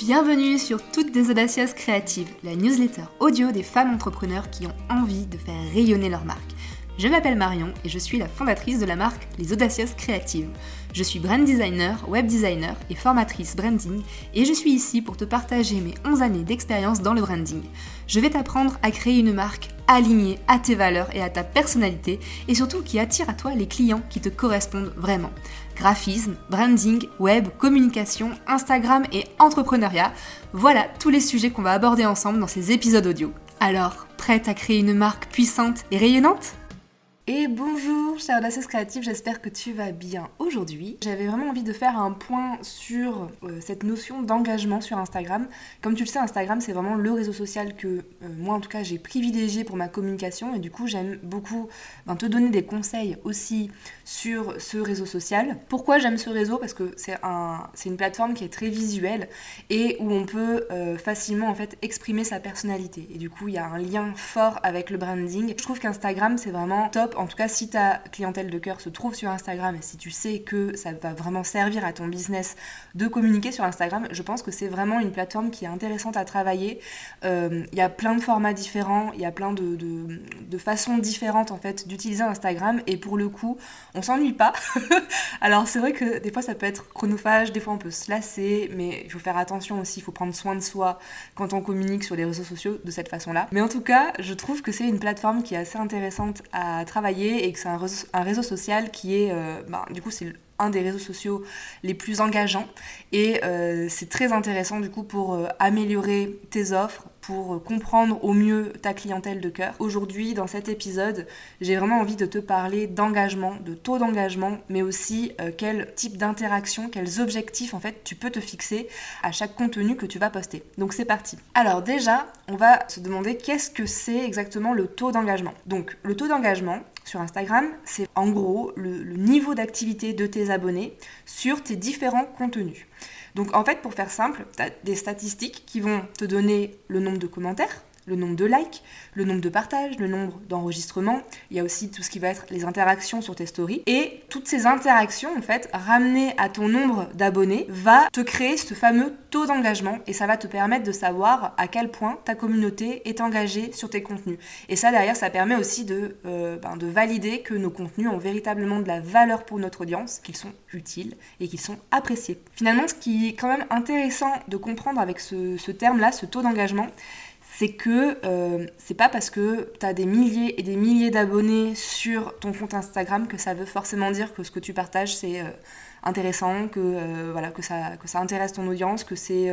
Bienvenue sur Toutes des Audacieuses Créatives, la newsletter audio des femmes entrepreneurs qui ont envie de faire rayonner leur marque. Je m'appelle Marion et je suis la fondatrice de la marque Les Audacieuses Créatives. Je suis brand designer, web designer et formatrice branding et je suis ici pour te partager mes 11 années d'expérience dans le branding. Je vais t'apprendre à créer une marque alignée à tes valeurs et à ta personnalité et surtout qui attire à toi les clients qui te correspondent vraiment graphisme, branding, web, communication, Instagram et entrepreneuriat. Voilà tous les sujets qu'on va aborder ensemble dans ces épisodes audio. Alors, prête à créer une marque puissante et rayonnante? Et bonjour, chère audaceuse créative, j'espère que tu vas bien aujourd'hui. J'avais vraiment envie de faire un point sur euh, cette notion d'engagement sur Instagram. Comme tu le sais, Instagram c'est vraiment le réseau social que euh, moi en tout cas j'ai privilégié pour ma communication et du coup j'aime beaucoup ben, te donner des conseils aussi sur ce réseau social. Pourquoi j'aime ce réseau? Parce que c'est un, une plateforme qui est très visuelle et où on peut euh, facilement en fait exprimer sa personnalité. Et du coup il y a un lien fort avec le branding. Je trouve qu'Instagram c'est vraiment top en tout cas si ta clientèle de cœur se trouve sur Instagram et si tu sais que ça va vraiment servir à ton business de communiquer sur Instagram, je pense que c'est vraiment une plateforme qui est intéressante à travailler. Euh, il y a plein de formats différents, il y a plein de, de, façons différentes en fait d'utiliser Instagram et pour le coup, on s'ennuie pas. Alors c'est vrai que des fois ça peut être chronophage, des fois on peut se lasser, mais il faut faire attention aussi, il faut prendre soin de soi quand on communique sur les réseaux sociaux de cette façon-là. Mais en tout cas, je trouve que c'est une plateforme qui est assez intéressante à travailler et que c'est un, réseau social qui est, euh, ben, du coup, c'est un des réseaux sociaux les plus engageants. Et euh, c'est très intéressant du coup pour euh, améliorer tes offres, pour euh, comprendre au mieux ta clientèle de cœur. Aujourd'hui, dans cet épisode, j'ai vraiment envie de te parler d'engagement, de taux d'engagement, mais aussi quel type d'interaction, quels objectifs en fait tu peux te fixer à chaque contenu que tu vas poster. Donc c'est parti. Alors déjà, on va se demander qu'est-ce que c'est exactement le taux d'engagement. Donc le taux d'engagement, sur Instagram, c'est en gros le, niveau d'activité de tes abonnés sur tes différents contenus. Donc en fait, pour faire simple, tu as des statistiques qui vont te donner le nombre de commentaires, le nombre de likes, le nombre de partages, le nombre d'enregistrements. Il y a aussi tout ce qui va être les interactions sur tes stories. Et toutes ces interactions, en fait, ramenées à ton nombre d'abonnés, va te créer ce fameux taux d'engagement et ça va te permettre de savoir à quel point ta communauté est engagée sur tes contenus. Et ça, derrière, ça permet aussi de, euh, ben, de valider que nos contenus ont véritablement de la valeur pour notre audience, qu'ils sont utiles et qu'ils sont appréciés. Finalement, ce qui est quand même intéressant de comprendre avec ce terme-là, ce taux d'engagement, c'est que euh, c'est pas parce que tu as des milliers et des milliers d'abonnés sur ton compte Instagram que ça veut forcément dire que ce que tu partages c'est euh, intéressant, euh, que ça intéresse ton audience, que c'est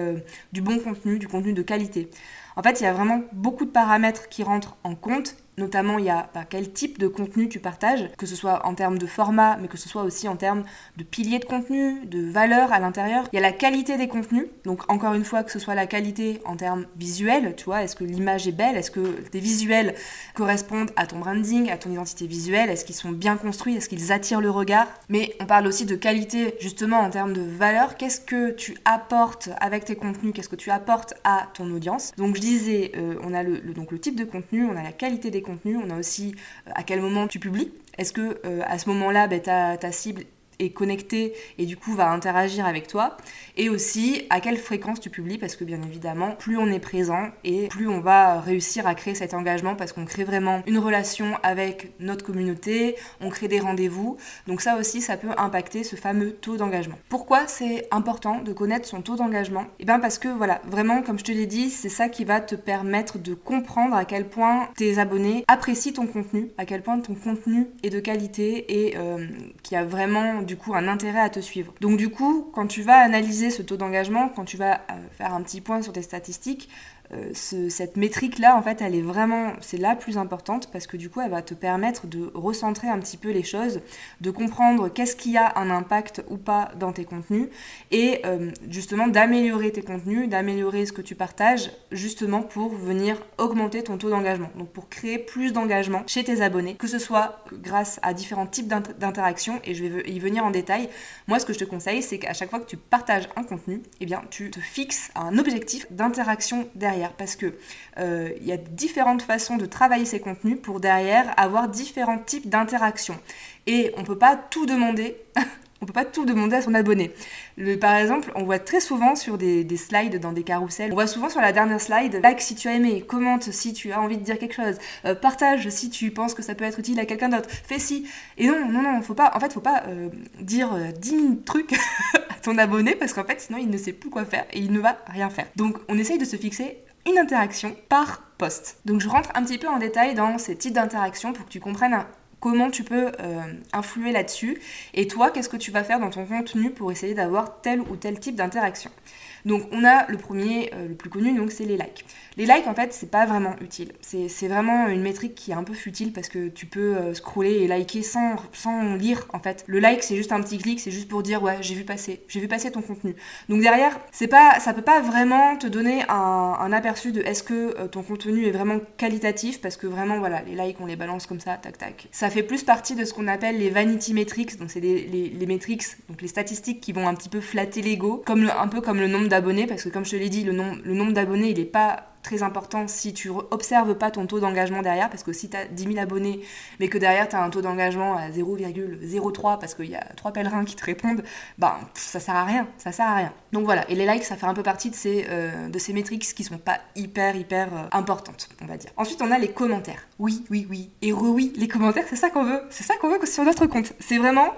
du bon contenu, du contenu de qualité. En fait, il y a vraiment beaucoup de paramètres qui rentrent en compte Notamment, il y a bah, quel type de contenu tu partages, que ce soit en termes de format, mais que ce soit aussi en termes de piliers de contenu, de valeur à l'intérieur. Il y a la qualité des contenus, donc encore une fois, que ce soit la qualité en termes visuels, tu vois, est-ce que l'image est belle, est-ce que tes visuels correspondent à ton branding, à ton identité visuelle, est-ce qu'ils sont bien construits, est-ce qu'ils attirent le regard? Mais on parle aussi de qualité justement en termes de valeur, qu'est-ce que tu apportes avec tes contenus, qu'est-ce que tu apportes à ton audience? Donc je disais, euh, on a le, donc le type de contenu, on a la qualité des contenus, on a aussi euh, à quel moment tu publies. Est-ce que euh, à ce moment-là, ben, ta, ta cible connecté et du coup va interagir avec toi. Et aussi à quelle fréquence tu publies parce que bien évidemment plus on est présent et plus on va réussir à créer cet engagement parce qu'on crée vraiment une relation avec notre communauté, on crée des rendez-vous. Donc ça aussi ça peut impacter ce fameux taux d'engagement. Pourquoi c'est important de connaître son taux d'engagement? Et eh bien parce que voilà vraiment comme je te l'ai dit c'est ça qui va te permettre de comprendre à quel point tes abonnés apprécient ton contenu, à quel point ton contenu est de qualité et euh, qui a vraiment du coup un intérêt à te suivre. Donc du coup, quand tu vas analyser ce taux d'engagement, quand tu vas euh, faire un petit point sur tes statistiques, euh, cette métrique-là, en fait, elle est vraiment, c'est la plus importante parce que du coup, elle va te permettre de recentrer un petit peu les choses, de comprendre qu'est-ce qui a un impact ou pas dans tes contenus et euh, justement d'améliorer tes contenus, d'améliorer ce que tu partages, justement pour venir augmenter ton taux d'engagement. Donc pour créer plus d'engagement chez tes abonnés, que ce soit grâce à différents types d'interactions et je vais y venir en détail. Moi, ce que je te conseille, c'est qu'à chaque fois que tu partages un contenu, eh bien, tu te fixes un objectif d'interaction derrière parce que euh, il y a différentes façons de travailler ces contenus pour derrière avoir différents types d'interactions. Et on peut pas tout demander on peut pas tout demander à son abonné. par exemple, on voit très souvent sur des, slides dans des carousels, on voit souvent sur la dernière slide, like si tu as aimé, commente si tu as envie de dire quelque chose, euh, partage si tu penses que ça peut être utile à quelqu'un d'autre, fais si. Et non, non, non, faut pas, en fait, faut pas euh, dire 10 euh, 000 trucs à ton abonné parce qu'en fait, sinon il ne sait plus quoi faire et il ne va rien faire. Donc, on essaye de se fixer une interaction par poste. Donc, je rentre un petit peu en détail dans ces types d'interactions pour que tu comprennes comment tu peux euh, influer là-dessus et toi qu'est-ce que tu vas faire dans ton contenu pour essayer d'avoir tel ou tel type d'interaction? Donc on a le premier, euh, le plus connu, donc c'est les likes. Les likes en fait c'est pas vraiment utile. C'est vraiment une métrique qui est un peu futile parce que tu peux euh, scroller et liker sans, lire en fait. Le like c'est juste un petit clic, c'est juste pour dire ouais j'ai vu passer, j'ai vu passer ton contenu. Donc derrière c'est pas, ça peut pas vraiment te donner un, aperçu de est-ce que ton contenu est vraiment qualitatif parce que vraiment voilà les likes on les balance comme ça tac tac. Ça fait plus partie de ce qu'on appelle les vanity metrics, donc c'est les, les, donc les statistiques qui vont un petit peu flatter l'ego, un peu comme le nombre d'abonnés, parce que comme je te l'ai dit, le, le nombre d'abonnés, il n'est pas très important si tu observes pas ton taux d'engagement derrière, parce que si tu as 10 000 abonnés, mais que derrière tu as un taux d'engagement à 0,03 parce qu'il y a trois pèlerins qui te répondent, ben ça sert à rien, ça sert à rien. Donc voilà, et les likes, ça fait un peu partie de ces, euh, de ces métriques qui sont pas hyper, hyper euh, importantes, on va dire. Ensuite, on a les commentaires. Oui, oui, oui, et re oui, les commentaires, c'est ça qu'on veut, c'est ça qu'on veut sur notre compte. C'est vraiment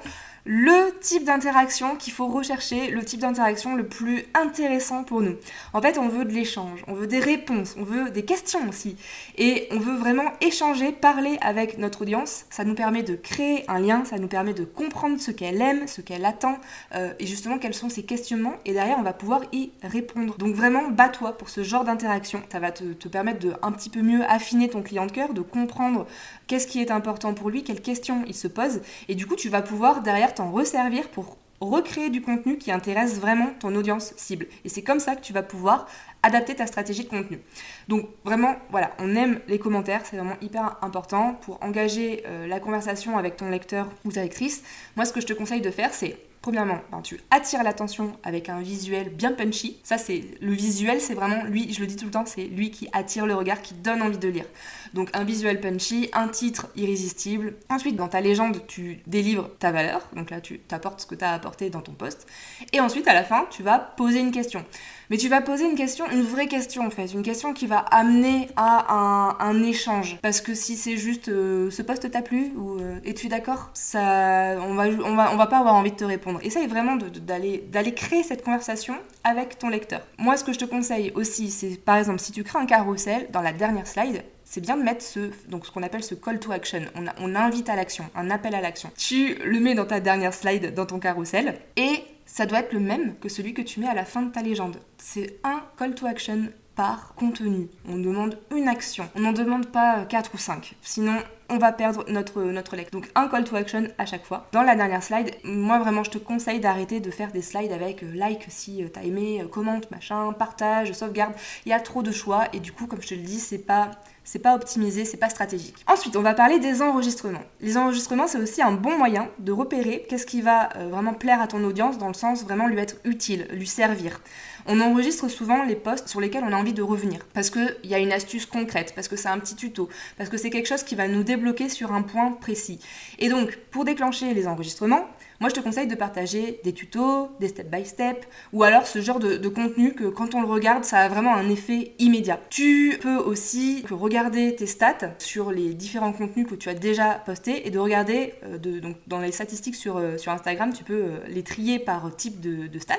le type d'interaction qu'il faut rechercher, le type d'interaction le plus intéressant pour nous. En fait, on veut de l'échange, on veut des réponses, on veut des questions aussi. Et on veut vraiment échanger, parler avec notre audience. Ça nous permet de créer un lien, ça nous permet de comprendre ce qu'elle aime, ce qu'elle attend, euh, et justement quels sont ses questionnements. Et derrière, on va pouvoir y répondre. Donc vraiment, bats-toi pour ce genre d'interaction. Ça va te, te, permettre de un petit peu mieux affiner ton client de cœur, de comprendre qu'est-ce qui est important pour lui, quelles questions il se pose. Et du coup, tu vas pouvoir derrière t'en resservir pour recréer du contenu qui intéresse vraiment ton audience cible. Et c'est comme ça que tu vas pouvoir adapter ta stratégie de contenu. Donc vraiment, voilà, on aime les commentaires, c'est vraiment hyper important pour engager euh, la conversation avec ton lecteur ou ta lectrice. Moi, ce que je te conseille de faire, c'est Premièrement, ben, tu attires l'attention avec un visuel bien punchy. Ça, c'est le visuel, c'est vraiment lui, je le dis tout le temps, c'est lui qui attire le regard, qui donne envie de lire. Donc un visuel punchy, un titre irrésistible. Ensuite, dans ta légende, tu délivres ta valeur. Donc là, tu t'apportes ce que tu as apporté dans ton poste. Et ensuite, à la fin, tu vas poser une question. Mais tu vas poser une question, une vraie question en fait, une question qui va amener à un, échange. Parce que si c'est juste euh, ce poste t'a plu ou euh, es-tu d'accord, ça, on va, va, pas avoir envie de te répondre. Essaye vraiment d'aller d'aller créer cette conversation avec ton lecteur. Moi, ce que je te conseille aussi, c'est par exemple si tu crées un carrousel dans la dernière slide, c'est bien de mettre ce, donc ce qu'on appelle ce call to action. On, on invite à l'action, un appel à l'action. Tu le mets dans ta dernière slide, dans ton carrousel, et ça doit être le même que celui que tu mets à la fin de ta légende. C'est un call to action par contenu. On demande une action. On n'en demande pas 4 ou 5. Sinon, on va perdre notre, notre lecture. Donc un call to action à chaque fois. Dans la dernière slide, moi vraiment je te conseille d'arrêter de faire des slides avec euh, like si euh, t'as aimé, euh, commente, machin, partage, sauvegarde. Il y a trop de choix et du coup comme je te le dis, c'est pas c'est pas optimisé, c'est pas stratégique. Ensuite, on va parler des enregistrements. Les enregistrements, c'est aussi un bon moyen de repérer qu'est-ce qui va euh, vraiment plaire à ton audience dans le sens vraiment lui être utile, lui servir. On enregistre souvent les posts sur lesquels on a envie de revenir parce qu'il y a une astuce concrète, parce que c'est un petit tuto, parce que c'est quelque chose qui va nous débloquer sur un point précis. Et donc, pour déclencher les enregistrements, moi, je te conseille de partager des tutos, des step by step, ou alors ce genre de, contenu que quand on le regarde, ça a vraiment un effet immédiat. Tu peux aussi regarder tes stats sur les différents contenus que tu as déjà postés et de regarder, euh, donc dans les statistiques sur, euh, sur Instagram, tu peux euh, les trier par type de, de stats.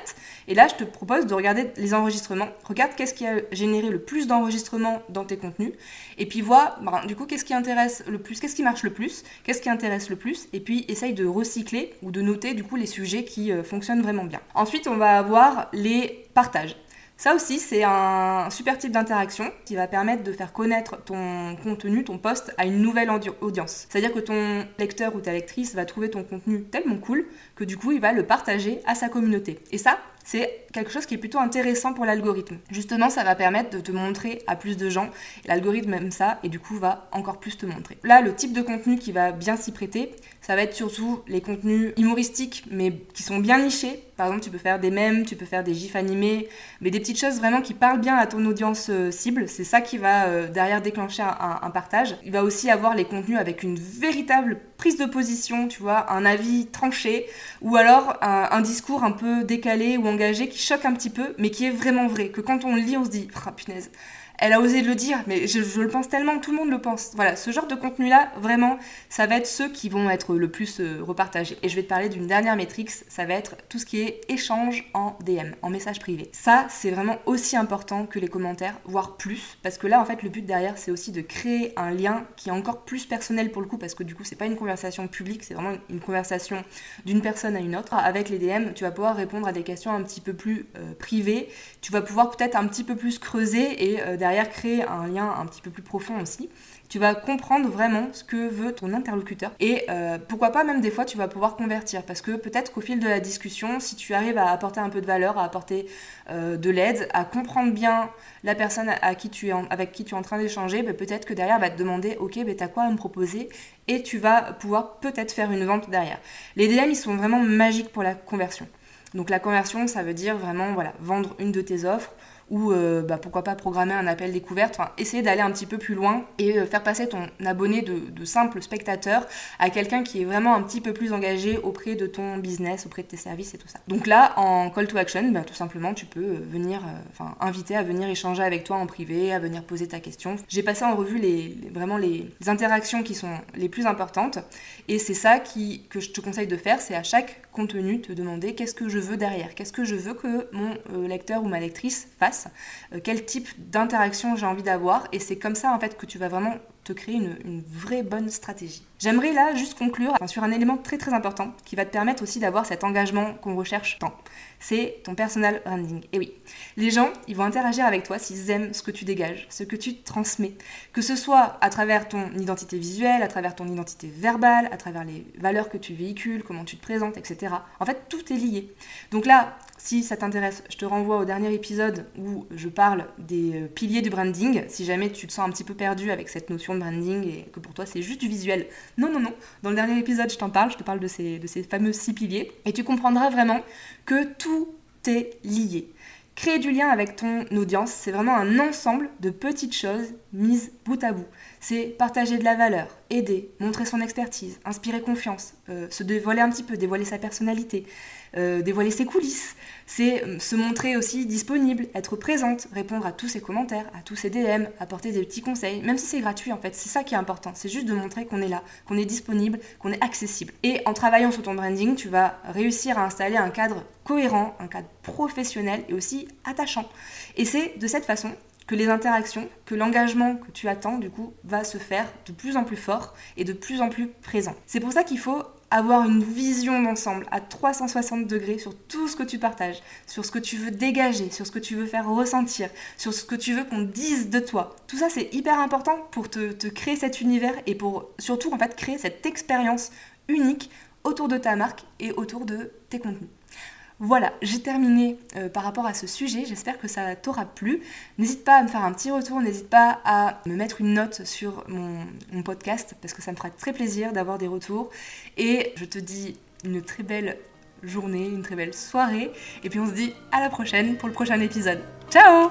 Et là, je te propose de regarder les enregistrements. Regarde qu'est-ce qui a généré le plus d'enregistrements dans tes contenus. Et puis vois, ben, du coup, qu'est-ce qui intéresse le plus, qu'est-ce qui marche le plus, qu'est-ce qui intéresse le plus. Et puis essaye de recycler ou de du coup les sujets qui euh, fonctionnent vraiment bien. Ensuite, on va avoir les partages. Ça aussi, c'est un super type d'interaction qui va permettre de faire connaître ton contenu, ton post à une nouvelle audience. C'est-à-dire que ton lecteur ou ta lectrice va trouver ton contenu tellement cool que du coup, il va le partager à sa communauté. Et ça, c'est quelque chose qui est plutôt intéressant pour l'algorithme. Justement, ça va permettre de te montrer à plus de gens. L'algorithme aime ça et du coup va encore plus te montrer. Là, le type de contenu qui va bien s'y prêter, ça va être surtout les contenus humoristiques mais qui sont bien nichés. Par exemple, tu peux faire des mèmes, tu peux faire des gifs animés, mais des petites choses vraiment qui parlent bien à ton audience euh, cible. C'est ça qui va euh, derrière déclencher un, partage. Il va aussi avoir les contenus avec une véritable prise de position, tu vois, un avis tranché, ou alors un, discours un peu décalé ou qui choque un petit peu, mais qui est vraiment vrai. Que quand on lit, on se dit, ah punaise, elle a osé le dire, mais je, le pense tellement, tout le monde le pense. Voilà, ce genre de contenu-là, vraiment, ça va être ceux qui vont être le plus euh, repartagés. Et je vais te parler d'une dernière métrique, ça va être tout ce qui est échange en DM, en message privé. Ça, c'est vraiment aussi important que les commentaires, voire plus, parce que là, en fait, le but derrière, c'est aussi de créer un lien qui est encore plus personnel pour le coup, parce que du coup, c'est pas une conversation publique, c'est vraiment une conversation d'une personne à une autre. Avec les DM, tu vas pouvoir répondre à des questions un petit peu plus euh, privées, tu vas pouvoir peut-être un petit peu plus creuser et euh, derrière créer un lien un petit peu plus profond aussi. Tu vas comprendre vraiment ce que veut ton interlocuteur et euh, pourquoi pas même des fois tu vas pouvoir convertir parce que peut-être qu'au fil de la discussion, si tu arrives à apporter un peu de valeur, à apporter euh, de l'aide, à comprendre bien la personne à qui tu es avec qui tu es en train d'échanger, bah, peut-être que derrière va te demander ok, tu t'as quoi à me proposer? Et tu vas pouvoir peut-être faire une vente derrière. Les DM ils sont vraiment magiques pour la conversion. Donc la conversion, ça veut dire vraiment voilà, vendre une de tes offres ou euh, bah, pourquoi pas programmer un appel découverte, enfin, essayer d'aller un petit peu plus loin et euh, faire passer ton abonné de, simple spectateur à quelqu'un qui est vraiment un petit peu plus engagé auprès de ton business, auprès de tes services et tout ça. Donc là, en call to action, bah, tout simplement, tu peux euh, venir, enfin, inviter à venir échanger avec toi en privé, à venir poser ta question. J'ai passé en revue les, vraiment les, interactions qui sont les plus importantes et c'est ça que je te conseille de faire, c'est à chaque contenu te demander qu'est-ce que je veux derrière, qu'est-ce que je veux que mon lecteur ou ma lectrice fasse euh, quel type d'interaction j'ai envie d'avoir, et c'est comme ça en fait que tu vas vraiment te créer une, vraie bonne stratégie. J'aimerais là juste conclure sur un élément très très important qui va te permettre aussi d'avoir cet engagement qu'on recherche tant. C'est ton personal branding. Et oui, les gens, ils vont interagir avec toi s'ils aiment ce que tu dégages, ce que tu transmets. Que ce soit à travers ton identité visuelle, à travers ton identité verbale, à travers les valeurs que tu véhicules, comment tu te présentes, etc. En fait, tout est lié. Donc là, si ça t'intéresse, je te renvoie au dernier épisode où je parle des euh, piliers du branding. Si jamais tu te sens un petit peu perdu avec cette notion de branding et que pour toi c'est juste du visuel. Non, non, non. Dans le dernier épisode, je t'en parle, je te parle de ces, de ces fameux six piliers. Et tu comprendras vraiment que tout est lié. Créer du lien avec ton audience, c'est vraiment un ensemble de petites choses mises bout à bout. C'est partager de la valeur, aider, montrer son expertise, inspirer confiance, euh, se dévoiler un petit peu, dévoiler sa personnalité, euh, dévoiler ses coulisses, c'est euh, se montrer aussi disponible, être présente, répondre à tous ses commentaires, à tous ses DM, apporter des petits conseils, même si c'est gratuit en fait, c'est ça qui est important, c'est juste de montrer qu'on est là, qu'on est disponible, qu'on est accessible. Et en travaillant sur ton branding, tu vas réussir à installer un cadre cohérent, un cadre professionnel et aussi attachant. Et c'est de cette façon que les interactions, que l'engagement que tu attends, du coup, va se faire de plus en plus fort et de plus en plus présent. C'est pour ça qu'il faut avoir une vision d'ensemble à 360 degrés sur tout ce que tu partages, sur ce que tu veux dégager, sur ce que tu veux faire ressentir, sur ce que tu veux qu'on dise de toi. Tout ça, c'est hyper important pour te, te, créer cet univers et pour surtout en fait créer cette expérience unique autour de ta marque et autour de tes contenus. Voilà, j'ai terminé euh, par rapport à ce sujet, j'espère que ça t'aura plu. N'hésite pas à me faire un petit retour, n'hésite pas à me mettre une note sur mon, mon podcast parce que ça me fera très plaisir d'avoir des retours. Et je te dis une très belle journée, une très belle soirée. Et puis on se dit à la prochaine pour le prochain épisode. Ciao